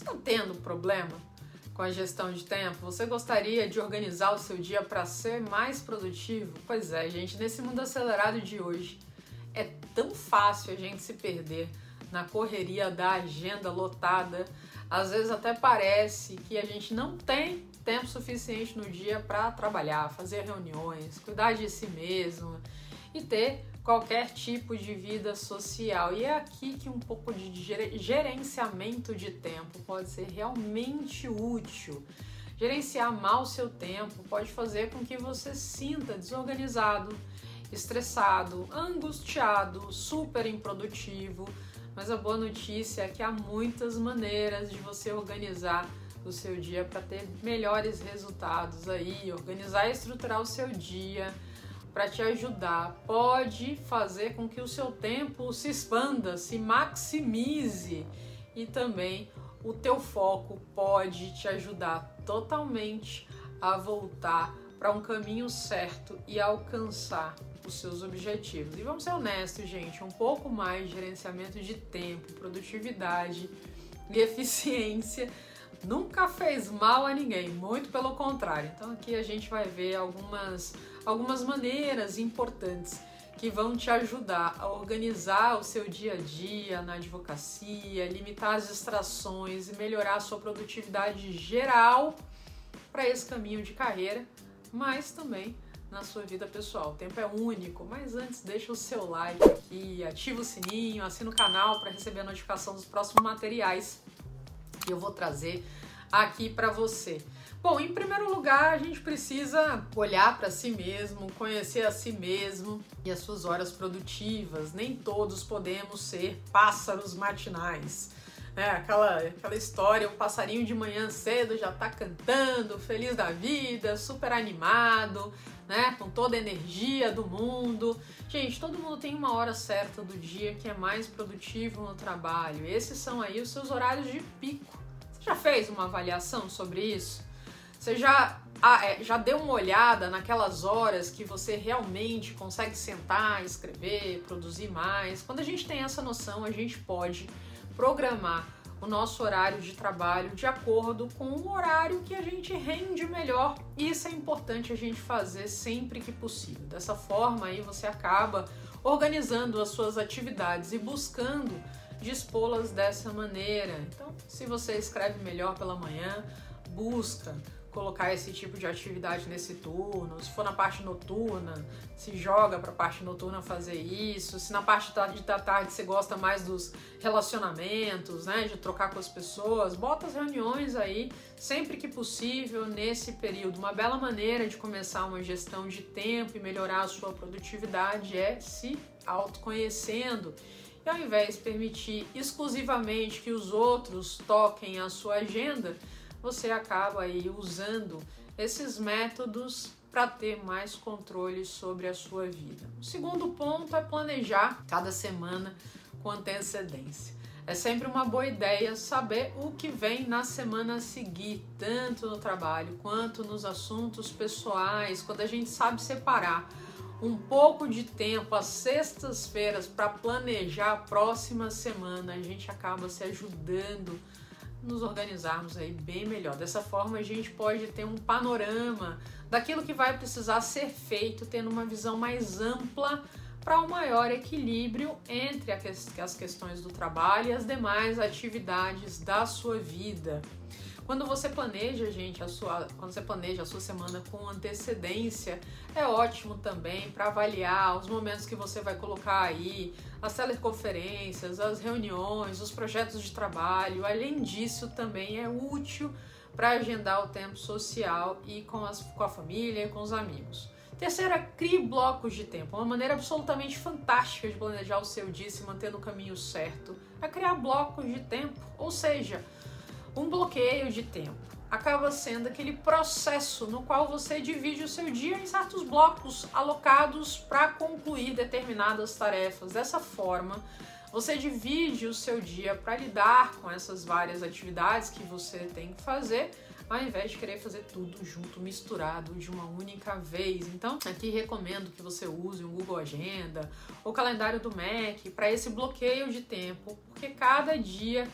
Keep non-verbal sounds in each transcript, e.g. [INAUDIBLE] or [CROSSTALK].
Você está tendo problema com a gestão de tempo? Você gostaria de organizar o seu dia para ser mais produtivo? Pois é, gente, nesse mundo acelerado de hoje é tão fácil a gente se perder na correria da agenda lotada. Às vezes até parece que a gente não tem tempo suficiente no dia para trabalhar, fazer reuniões, cuidar de si mesmo e ter qualquer tipo de vida social. E é aqui que um pouco de gerenciamento de tempo pode ser realmente útil. Gerenciar mal seu tempo pode fazer com que você sinta desorganizado, estressado, angustiado, super improdutivo. Mas a boa notícia é que há muitas maneiras de você organizar o seu dia para ter melhores resultados aí, organizar e estruturar o seu dia para te ajudar. Pode fazer com que o seu tempo se expanda, se maximize e também o teu foco pode te ajudar totalmente a voltar para um caminho certo e alcançar os seus objetivos. E vamos ser honestos, gente, um pouco mais de gerenciamento de tempo, produtividade e [LAUGHS] eficiência nunca fez mal a ninguém, muito pelo contrário. Então aqui a gente vai ver algumas, algumas maneiras importantes que vão te ajudar a organizar o seu dia a dia na advocacia, limitar as distrações e melhorar a sua produtividade geral para esse caminho de carreira, mas também na sua vida pessoal. O tempo é único, mas antes deixa o seu like aqui, ativa o sininho, assina o canal para receber a notificação dos próximos materiais que eu vou trazer aqui para você. Bom, em primeiro lugar, a gente precisa olhar para si mesmo, conhecer a si mesmo e as suas horas produtivas. Nem todos podemos ser pássaros matinais. É, aquela, aquela história, o passarinho de manhã cedo já tá cantando, feliz da vida, super animado, né? Com toda a energia do mundo. Gente, todo mundo tem uma hora certa do dia que é mais produtivo no trabalho. Esses são aí os seus horários de pico. Você já fez uma avaliação sobre isso? Você já, ah, é, já deu uma olhada naquelas horas que você realmente consegue sentar, escrever, produzir mais? Quando a gente tem essa noção, a gente pode programar o nosso horário de trabalho de acordo com o horário que a gente rende melhor. Isso é importante a gente fazer sempre que possível. Dessa forma aí você acaba organizando as suas atividades e buscando dispô-las dessa maneira. Então, se você escreve melhor pela manhã, busca colocar esse tipo de atividade nesse turno. Se for na parte noturna, se joga para a parte noturna fazer isso. Se na parte da tarde você gosta mais dos relacionamentos, né, de trocar com as pessoas, bota as reuniões aí sempre que possível nesse período. Uma bela maneira de começar uma gestão de tempo e melhorar a sua produtividade é se autoconhecendo. E ao invés de permitir exclusivamente que os outros toquem a sua agenda, você acaba aí usando esses métodos para ter mais controle sobre a sua vida. O segundo ponto é planejar cada semana com antecedência. É sempre uma boa ideia saber o que vem na semana a seguir, tanto no trabalho quanto nos assuntos pessoais, quando a gente sabe separar um pouco de tempo às sextas-feiras para planejar a próxima semana, a gente acaba se ajudando nos organizarmos aí bem melhor. Dessa forma, a gente pode ter um panorama daquilo que vai precisar ser feito, tendo uma visão mais ampla para um maior equilíbrio entre as questões do trabalho e as demais atividades da sua vida. Quando você planeja, gente, a sua, quando você planeja a sua semana com antecedência, é ótimo também para avaliar os momentos que você vai colocar aí, as teleconferências, as reuniões, os projetos de trabalho. Além disso, também é útil para agendar o tempo social e com, as, com a família e com os amigos. Terceira, crie blocos de tempo. Uma maneira absolutamente fantástica de planejar o seu dia e se manter no caminho certo é criar blocos de tempo. Ou seja, um bloqueio de tempo acaba sendo aquele processo no qual você divide o seu dia em certos blocos alocados para concluir determinadas tarefas. Dessa forma, você divide o seu dia para lidar com essas várias atividades que você tem que fazer, ao invés de querer fazer tudo junto, misturado de uma única vez. Então, aqui recomendo que você use o Google Agenda ou calendário do Mac para esse bloqueio de tempo, porque cada dia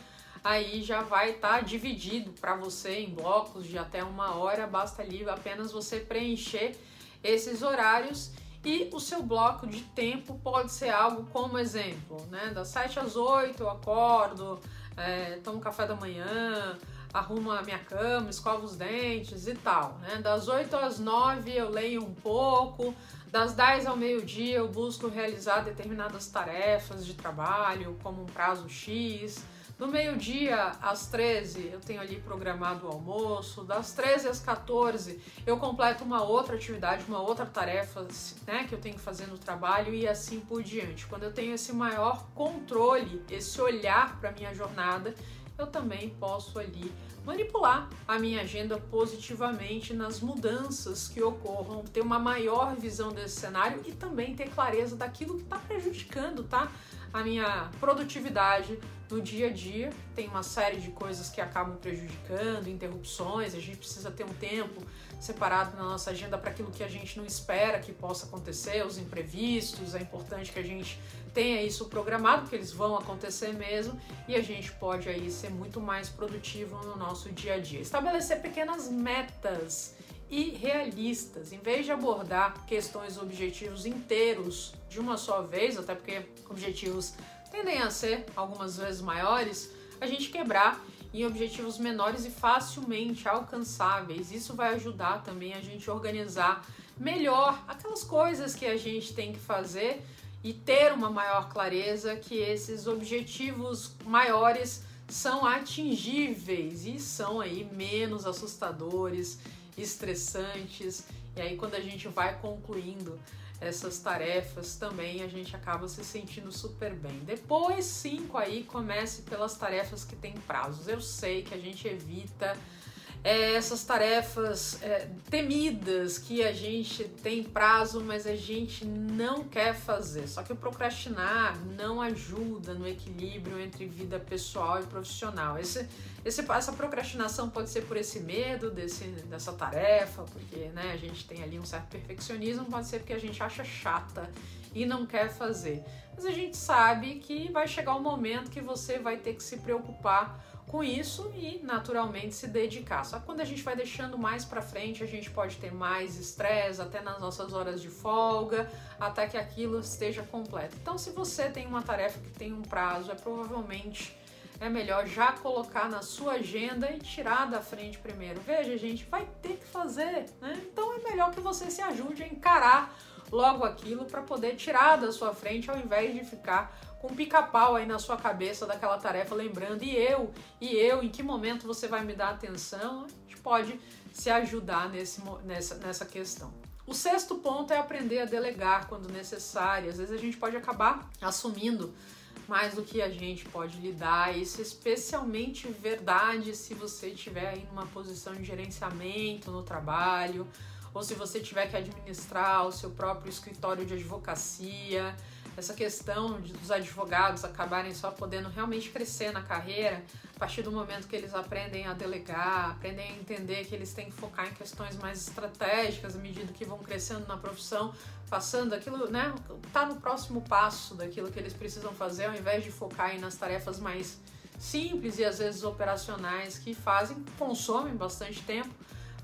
aí já vai estar tá dividido para você em blocos de até uma hora, basta ali apenas você preencher esses horários e o seu bloco de tempo pode ser algo como exemplo, né? Das 7 às 8 eu acordo, é, tomo café da manhã, arrumo a minha cama, escovo os dentes e tal. Né? Das 8 às 9 eu leio um pouco, das 10 ao meio-dia eu busco realizar determinadas tarefas de trabalho, como um prazo X. Do meio-dia às 13 eu tenho ali programado o almoço, das 13 às 14 eu completo uma outra atividade, uma outra tarefa né, que eu tenho que fazer no trabalho e assim por diante. Quando eu tenho esse maior controle, esse olhar para minha jornada, eu também posso ali manipular a minha agenda positivamente nas mudanças que ocorram, ter uma maior visão desse cenário e também ter clareza daquilo que está prejudicando, tá? A minha produtividade no dia a dia. Tem uma série de coisas que acabam prejudicando, interrupções, a gente precisa ter um tempo separado na nossa agenda para aquilo que a gente não espera que possa acontecer, os imprevistos. É importante que a gente tenha isso programado, porque eles vão acontecer mesmo, e a gente pode aí ser muito mais produtivo no nosso dia a dia. Estabelecer pequenas metas e realistas, em vez de abordar questões objetivos inteiros de uma só vez, até porque objetivos tendem a ser algumas vezes maiores, a gente quebrar em objetivos menores e facilmente alcançáveis. Isso vai ajudar também a gente organizar melhor aquelas coisas que a gente tem que fazer e ter uma maior clareza que esses objetivos maiores são atingíveis e são aí menos assustadores, estressantes. E aí quando a gente vai concluindo essas tarefas também a gente acaba se sentindo super bem. Depois, cinco aí, comece pelas tarefas que têm prazos. Eu sei que a gente evita é, essas tarefas é, temidas que a gente tem prazo, mas a gente não quer fazer. Só que o procrastinar não ajuda no equilíbrio entre vida pessoal e profissional. Esse, esse, essa procrastinação pode ser por esse medo desse, dessa tarefa, porque né, a gente tem ali um certo perfeccionismo, pode ser porque a gente acha chata e não quer fazer. Mas a gente sabe que vai chegar um momento que você vai ter que se preocupar com isso e naturalmente se dedicar. Só que quando a gente vai deixando mais para frente, a gente pode ter mais estresse até nas nossas horas de folga, até que aquilo esteja completo. Então, se você tem uma tarefa que tem um prazo, é provavelmente é melhor já colocar na sua agenda e tirar da frente primeiro. Veja, gente, vai ter que fazer, né? Então é melhor que você se ajude a encarar logo aquilo para poder tirar da sua frente ao invés de ficar com pica-pau aí na sua cabeça daquela tarefa, lembrando, e eu, e eu, em que momento você vai me dar atenção? A gente pode se ajudar nesse, nessa, nessa questão. O sexto ponto é aprender a delegar quando necessário. Às vezes a gente pode acabar assumindo mais do que a gente pode lidar. Isso é especialmente verdade se você estiver aí numa posição de gerenciamento no trabalho, ou se você tiver que administrar o seu próprio escritório de advocacia essa questão de, dos advogados acabarem só podendo realmente crescer na carreira a partir do momento que eles aprendem a delegar, aprendem a entender que eles têm que focar em questões mais estratégicas à medida que vão crescendo na profissão, passando aquilo, né, tá no próximo passo daquilo que eles precisam fazer, ao invés de focar nas tarefas mais simples e às vezes operacionais que fazem, consomem bastante tempo,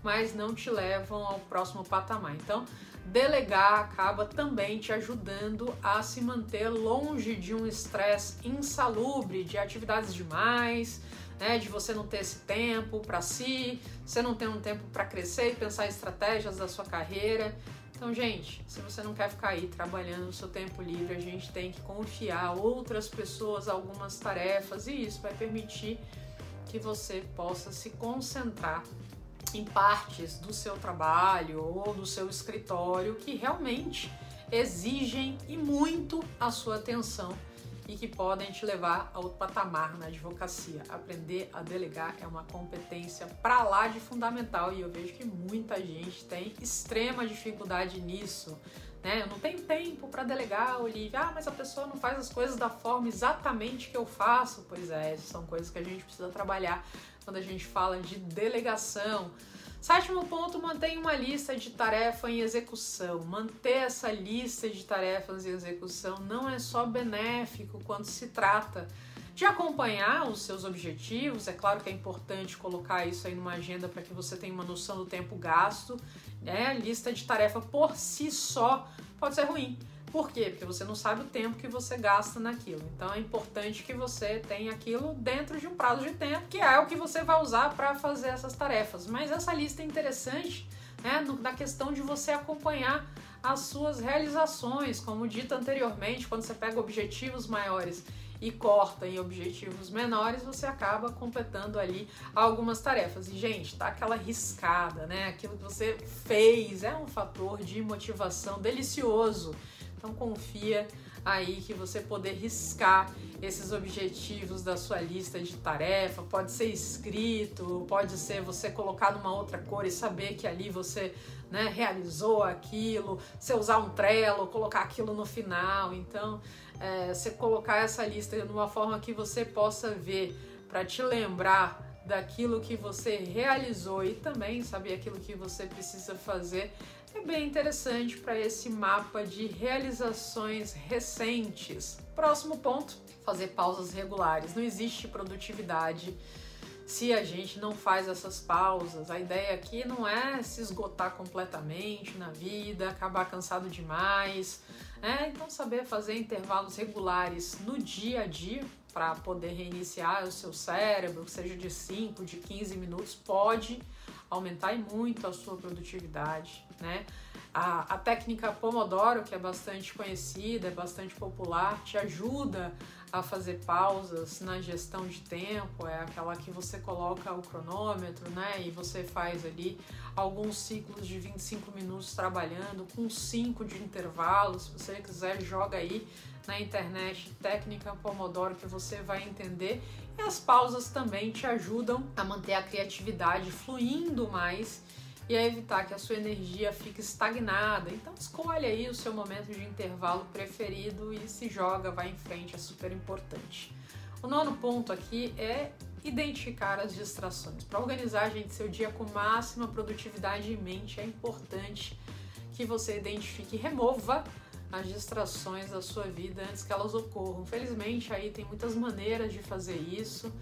mas não te levam ao próximo patamar. Então, Delegar acaba também te ajudando a se manter longe de um estresse insalubre, de atividades demais, né, de você não ter esse tempo para si, você não ter um tempo para crescer e pensar estratégias da sua carreira. Então, gente, se você não quer ficar aí trabalhando no seu tempo livre, a gente tem que confiar outras pessoas algumas tarefas e isso vai permitir que você possa se concentrar em partes do seu trabalho ou do seu escritório que realmente exigem e muito a sua atenção e que podem te levar a outro patamar na advocacia. Aprender a delegar é uma competência para lá de fundamental e eu vejo que muita gente tem extrema dificuldade nisso. Né? Eu não tenho tempo para delegar, Olivia. Ah, mas a pessoa não faz as coisas da forma exatamente que eu faço. Pois é, são coisas que a gente precisa trabalhar quando a gente fala de delegação. Sétimo ponto, mantenha uma lista de tarefa em execução. Manter essa lista de tarefas em execução não é só benéfico quando se trata de acompanhar os seus objetivos. É claro que é importante colocar isso aí numa agenda para que você tenha uma noção do tempo gasto. Né? Lista de tarefa por si só pode ser ruim. Por quê? Porque você não sabe o tempo que você gasta naquilo. Então é importante que você tenha aquilo dentro de um prazo de tempo, que é o que você vai usar para fazer essas tarefas. Mas essa lista é interessante né, na questão de você acompanhar as suas realizações, como dito anteriormente, quando você pega objetivos maiores e corta em objetivos menores, você acaba completando ali algumas tarefas. E, gente, tá aquela riscada, né? Aquilo que você fez é um fator de motivação delicioso. Então confia aí que você poder riscar esses objetivos da sua lista de tarefa, pode ser escrito, pode ser você colocar numa outra cor e saber que ali você né, realizou aquilo, você usar um Trello, colocar aquilo no final. Então, é, você colocar essa lista de uma forma que você possa ver para te lembrar daquilo que você realizou e também saber aquilo que você precisa fazer é bem interessante para esse mapa de realizações recentes. Próximo ponto: fazer pausas regulares. Não existe produtividade se a gente não faz essas pausas. A ideia aqui não é se esgotar completamente na vida, acabar cansado demais. Né? Então, saber fazer intervalos regulares no dia a dia para poder reiniciar o seu cérebro, seja de 5, de 15 minutos, pode aumentar muito a sua produtividade, né? A, a técnica Pomodoro, que é bastante conhecida, é bastante popular, te ajuda a fazer pausas na gestão de tempo, é aquela que você coloca o cronômetro, né? E você faz ali alguns ciclos de 25 minutos trabalhando, com 5 de intervalo. Se você quiser, joga aí na internet técnica Pomodoro que você vai entender. E as pausas também te ajudam a manter a criatividade fluindo mais e a evitar que a sua energia fique estagnada. Então escolhe aí o seu momento de intervalo preferido e se joga, vai em frente, é super importante. O nono ponto aqui é identificar as distrações. Para organizar, gente, seu dia com máxima produtividade em mente, é importante que você identifique e remova as distrações da sua vida antes que elas ocorram. Felizmente aí tem muitas maneiras de fazer isso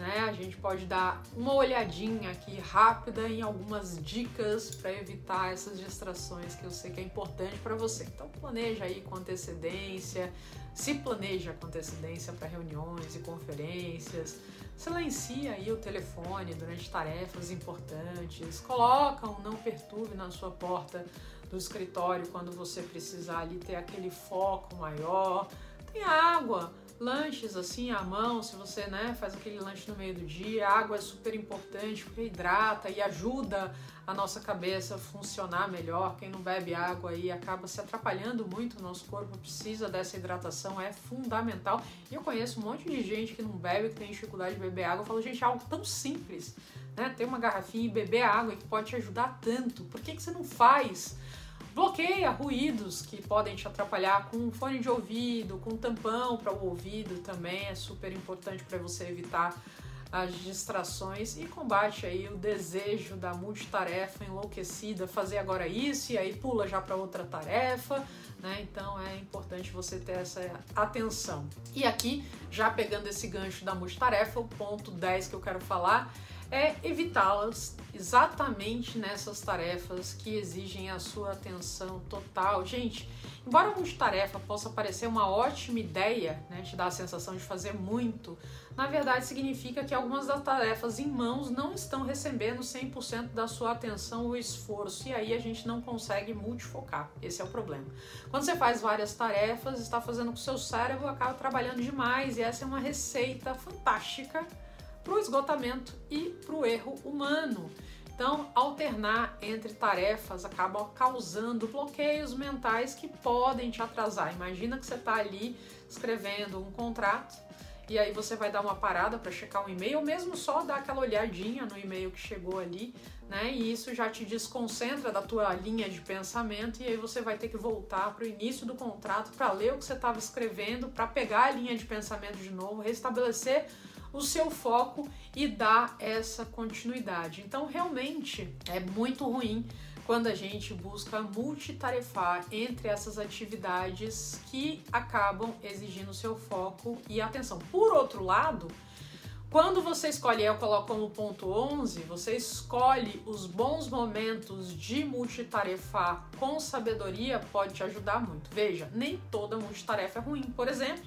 né? A gente pode dar uma olhadinha aqui rápida em algumas dicas para evitar essas distrações que eu sei que é importante para você. Então planeja aí com antecedência, se planeja com antecedência para reuniões e conferências, silencia aí o telefone durante tarefas importantes, coloca um não perturbe na sua porta do escritório quando você precisar ali ter aquele foco maior. Tem água, lanches assim à mão, se você né, faz aquele lanche no meio do dia, a água é super importante porque hidrata e ajuda a nossa cabeça a funcionar melhor. Quem não bebe água aí acaba se atrapalhando muito, o nosso corpo precisa dessa hidratação, é fundamental. E eu conheço um monte de gente que não bebe, que tem dificuldade de beber água. Eu falo, gente, é algo tão simples, né? Ter uma garrafinha e beber água que pode te ajudar tanto. Por que, que você não faz? Bloqueia ruídos que podem te atrapalhar com fone de ouvido, com tampão para o ouvido também é super importante para você evitar as distrações e combate aí o desejo da multitarefa enlouquecida, fazer agora isso e aí pula já para outra tarefa, né? Então é importante você ter essa atenção. E aqui, já pegando esse gancho da multitarefa, o ponto 10 que eu quero falar é evitá-las exatamente nessas tarefas que exigem a sua atenção total. Gente, embora a multitarefa possa parecer uma ótima ideia, né, te dá a sensação de fazer muito, na verdade significa que algumas das tarefas em mãos não estão recebendo 100% da sua atenção ou esforço, e aí a gente não consegue multifocar. Esse é o problema. Quando você faz várias tarefas, está fazendo com que o seu cérebro acaba trabalhando demais, e essa é uma receita fantástica para o esgotamento e para o erro humano. Então, alternar entre tarefas acaba causando bloqueios mentais que podem te atrasar. Imagina que você está ali escrevendo um contrato e aí você vai dar uma parada para checar um e-mail, ou mesmo só dar aquela olhadinha no e-mail que chegou ali, né? E isso já te desconcentra da tua linha de pensamento e aí você vai ter que voltar para o início do contrato para ler o que você estava escrevendo, para pegar a linha de pensamento de novo, restabelecer o seu foco e dar essa continuidade. Então, realmente é muito ruim quando a gente busca multitarefar entre essas atividades que acabam exigindo seu foco e atenção. Por outro lado, quando você escolhe, eu coloco como ponto 11, você escolhe os bons momentos de multitarefar com sabedoria, pode te ajudar muito. Veja, nem toda multitarefa é ruim. Por exemplo,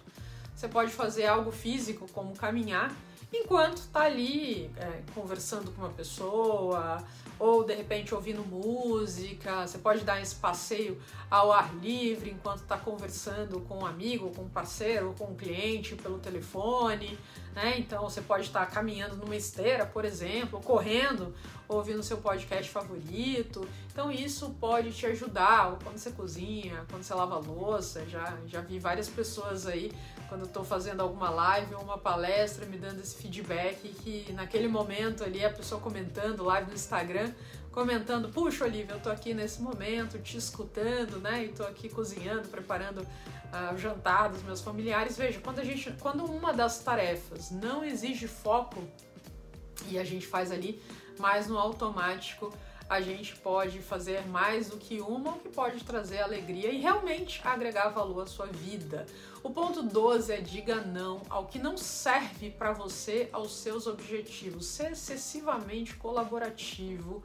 você pode fazer algo físico, como caminhar, enquanto está ali é, conversando com uma pessoa, ou de repente ouvindo música. Você pode dar esse passeio ao ar livre enquanto está conversando com um amigo, com um parceiro, com um cliente pelo telefone né? Então você pode estar caminhando numa esteira, por exemplo, correndo, ouvindo seu podcast favorito. Então isso pode te ajudar quando você cozinha, quando você lava louça. Já, já vi várias pessoas aí quando estou fazendo alguma live ou uma palestra me dando esse feedback que naquele momento ali a pessoa comentando live no Instagram comentando, puxa Olivia, eu tô aqui nesse momento te escutando, né? E tô aqui cozinhando, preparando uh, o jantar dos meus familiares. Veja, quando a gente, quando uma das tarefas não exige foco e a gente faz ali mais no automático, a gente pode fazer mais do que uma, o que pode trazer alegria e realmente agregar valor à sua vida. O ponto 12 é diga não ao que não serve para você, aos seus objetivos. Ser excessivamente colaborativo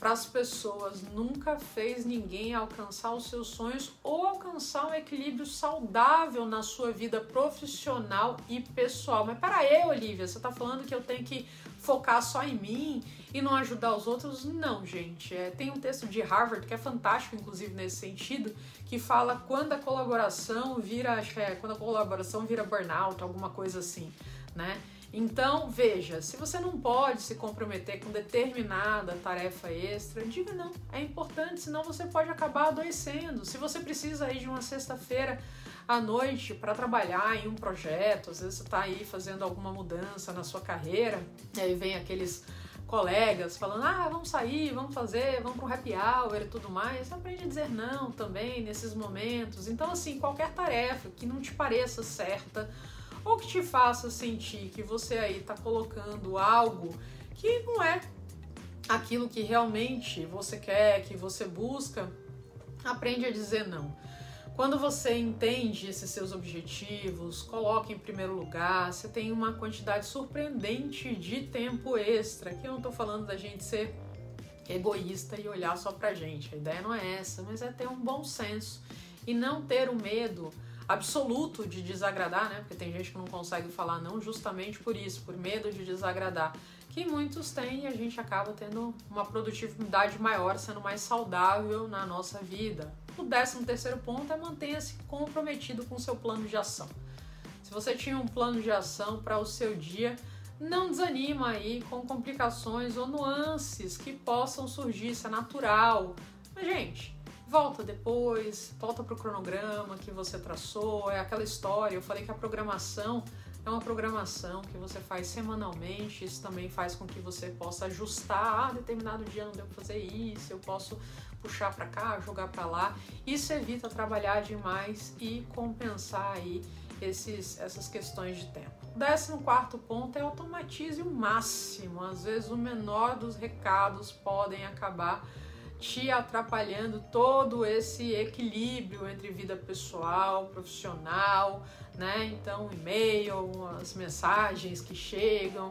para as pessoas, nunca fez ninguém alcançar os seus sonhos ou alcançar um equilíbrio saudável na sua vida profissional e pessoal. Mas para aí, Olivia, você está falando que eu tenho que focar só em mim e não ajudar os outros? Não, gente. É, tem um texto de Harvard que é fantástico, inclusive nesse sentido, que fala quando a colaboração vira, é quando a colaboração vira burnout, alguma coisa assim, né? Então, veja, se você não pode se comprometer com determinada tarefa extra, diga não. É importante, senão você pode acabar adoecendo. Se você precisa aí de uma sexta-feira à noite para trabalhar em um projeto, às vezes você está aí fazendo alguma mudança na sua carreira, e aí vem aqueles colegas falando, ah, vamos sair, vamos fazer, vamos para um happy hour e tudo mais. Aprende a dizer não também nesses momentos. Então, assim, qualquer tarefa que não te pareça certa, ou que te faça sentir que você aí está colocando algo que não é aquilo que realmente você quer, que você busca, aprende a dizer não. Quando você entende esses seus objetivos, coloca em primeiro lugar, você tem uma quantidade surpreendente de tempo extra. Aqui eu não estou falando da gente ser egoísta e olhar só pra gente. A ideia não é essa, mas é ter um bom senso e não ter o medo absoluto de desagradar, né? Porque tem gente que não consegue falar não justamente por isso, por medo de desagradar. Que muitos têm e a gente acaba tendo uma produtividade maior, sendo mais saudável na nossa vida. O décimo terceiro ponto é mantenha-se comprometido com o seu plano de ação. Se você tinha um plano de ação para o seu dia, não desanima aí com complicações ou nuances que possam surgir, isso é natural. Mas, gente, volta depois, volta para o cronograma que você traçou, é aquela história. Eu falei que a programação é uma programação que você faz semanalmente, isso também faz com que você possa ajustar, ah, determinado dia não deu para fazer isso, eu posso puxar para cá, jogar para lá. Isso evita trabalhar demais e compensar aí esses, essas questões de tempo. O décimo quarto ponto é automatize o máximo. Às vezes o menor dos recados podem acabar te atrapalhando todo esse equilíbrio entre vida pessoal, profissional, né? Então, e-mail, as mensagens que chegam.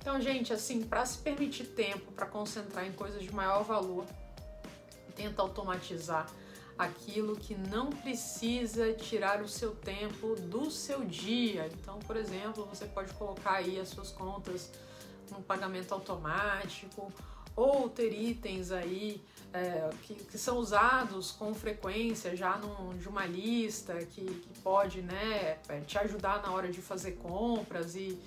Então, gente, assim, para se permitir tempo para concentrar em coisas de maior valor, tenta automatizar aquilo que não precisa tirar o seu tempo do seu dia. Então, por exemplo, você pode colocar aí as suas contas no pagamento automático ou ter itens aí é, que, que, são usados com frequência já num, de uma lista que, que pode né, é, te ajudar na hora de fazer compras e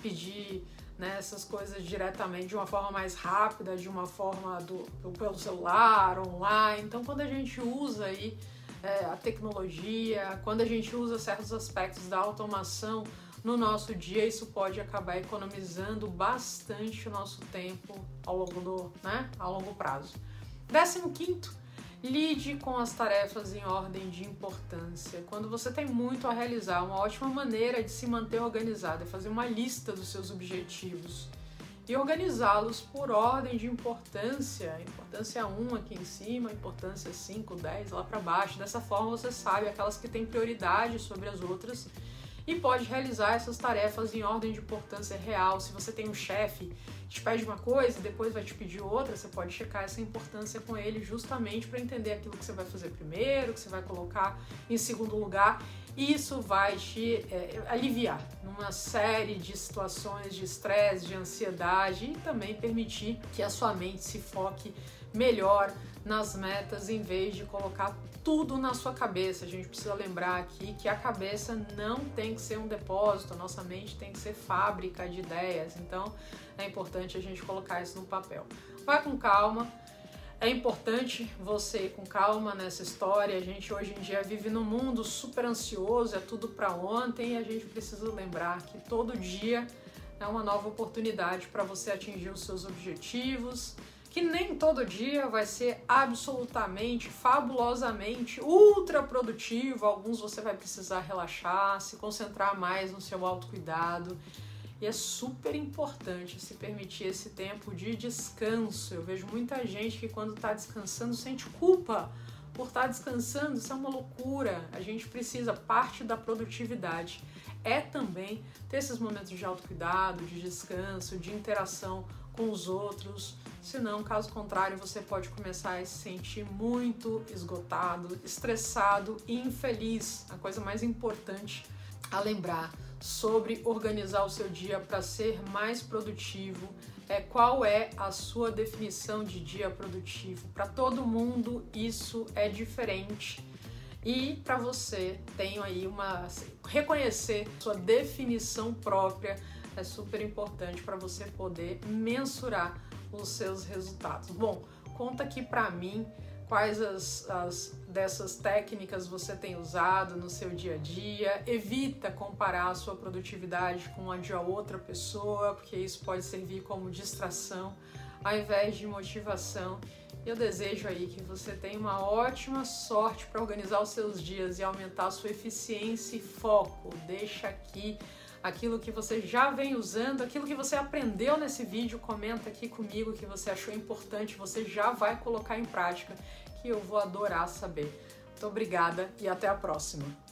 pedir né, essas coisas diretamente de uma forma mais rápida, de uma forma do, pelo celular, online. Então, quando a gente usa aí é, a tecnologia, quando a gente usa certos aspectos da automação no nosso dia, isso pode acabar economizando bastante o nosso tempo ao longo do, né, ao longo prazo. Décimo quinto, lide com as tarefas em ordem de importância. Quando você tem muito a realizar, uma ótima maneira de se manter organizado é fazer uma lista dos seus objetivos. e organizá-los por ordem de importância. Importância 1 aqui em cima, importância 5, 10 lá para baixo. Dessa forma você sabe aquelas que têm prioridade sobre as outras e pode realizar essas tarefas em ordem de importância real. Se você tem um chefe te pede uma coisa e depois vai te pedir outra, você pode checar essa importância com ele justamente para entender aquilo que você vai fazer primeiro, que você vai colocar em segundo lugar. E isso vai te é, aliviar numa série de situações de estresse, de ansiedade e também permitir que a sua mente se foque melhor nas metas em vez de colocar tudo na sua cabeça. A gente precisa lembrar aqui que a cabeça não tem que ser um depósito, a nossa mente tem que ser fábrica de ideias. Então é importante a gente colocar isso no papel. Vai com calma. É importante você ir com calma nessa história. A gente hoje em dia vive num mundo super ansioso, é tudo para ontem e a gente precisa lembrar que todo dia é uma nova oportunidade para você atingir os seus objetivos que nem todo dia vai ser absolutamente, fabulosamente, ultra produtivo. Alguns você vai precisar relaxar, se concentrar mais no seu autocuidado. E é super importante se permitir esse tempo de descanso. Eu vejo muita gente que quando está descansando sente culpa por estar tá descansando. Isso é uma loucura. A gente precisa, parte da produtividade é também ter esses momentos de autocuidado, de descanso, de interação com os outros. Senão, caso contrário, você pode começar a se sentir muito esgotado, estressado e infeliz. A coisa mais importante a lembrar sobre organizar o seu dia para ser mais produtivo é qual é a sua definição de dia produtivo. Para todo mundo isso é diferente. E para você, tenho aí uma assim, reconhecer sua definição própria é super importante para você poder mensurar os seus resultados. Bom, conta aqui para mim quais as, as, dessas técnicas você tem usado no seu dia a dia. Evita comparar a sua produtividade com a de outra pessoa, porque isso pode servir como distração ao invés de motivação. Eu desejo aí que você tenha uma ótima sorte para organizar os seus dias e aumentar a sua eficiência e foco. Deixa aqui aquilo que você já vem usando, aquilo que você aprendeu nesse vídeo, comenta aqui comigo que você achou importante, você já vai colocar em prática, que eu vou adorar saber. Muito obrigada e até a próxima.